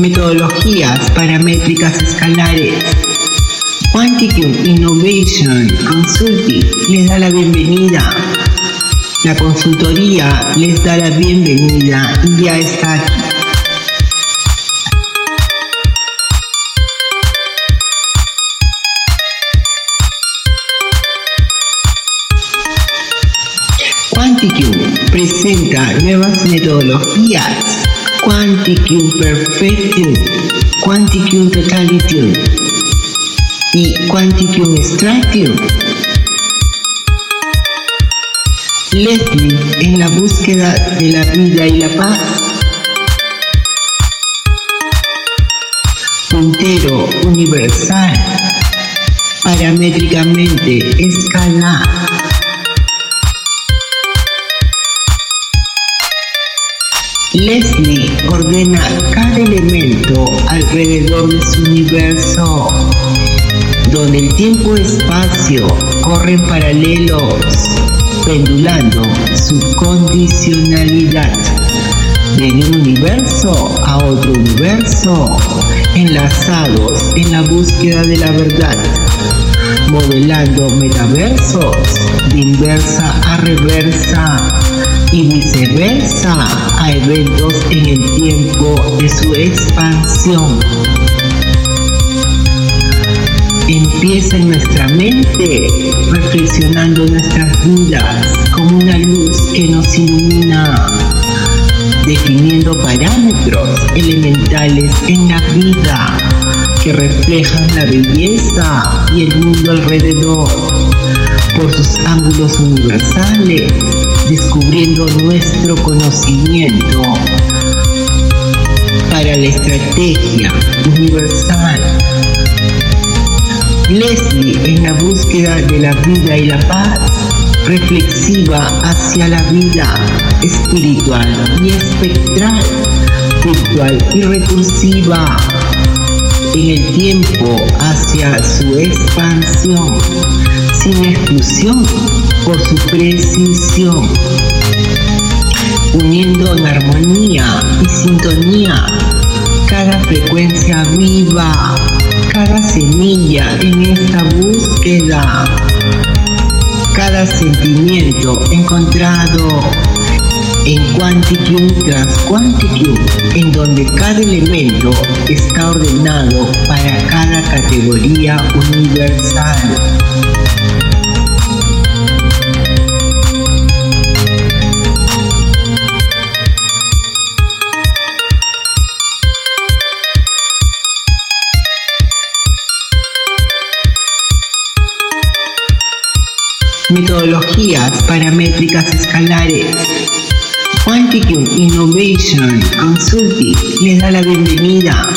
Metodologías paramétricas escalares. Quanticum Innovation Consulting les da la bienvenida. La consultoría les da la bienvenida y ya está aquí. Presenta nuevas metodologías. Quanticum Perfectum, Quanticum Totalitum y Quanticum Extractium. Leslie en la búsqueda de la vida y la paz. Puntero universal, paramétricamente escala. Leslie ordena cada elemento alrededor de su universo, donde el tiempo-espacio corren paralelos, pendulando su condicionalidad. De un universo a otro universo, enlazados en la búsqueda de la verdad, modelando metaversos de inversa a reversa y viceversa a eventos en el tiempo de su expansión. Empieza en nuestra mente, reflexionando nuestras vidas como una luz que nos ilumina, definiendo parámetros elementales en la vida que reflejan la belleza y el mundo alrededor por sus ángulos universales, descubriendo nuestro conocimiento para la estrategia universal. Leslie en la búsqueda de la vida y la paz, reflexiva hacia la vida espiritual y espectral, virtual y recursiva en el tiempo hacia su expansión, sin exclusión por su precisión, uniendo en armonía y sintonía cada frecuencia viva, cada semilla en esta búsqueda, cada sentimiento encontrado en Quanticum tras Quanticum, en donde cada elemento está ordenado para cada categoría universal. Metodologías paramétricas escalares. Quanticum Innovation Consulting les da la bienvenida.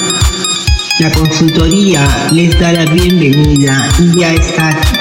La consultoría les da la bienvenida y ya está aquí.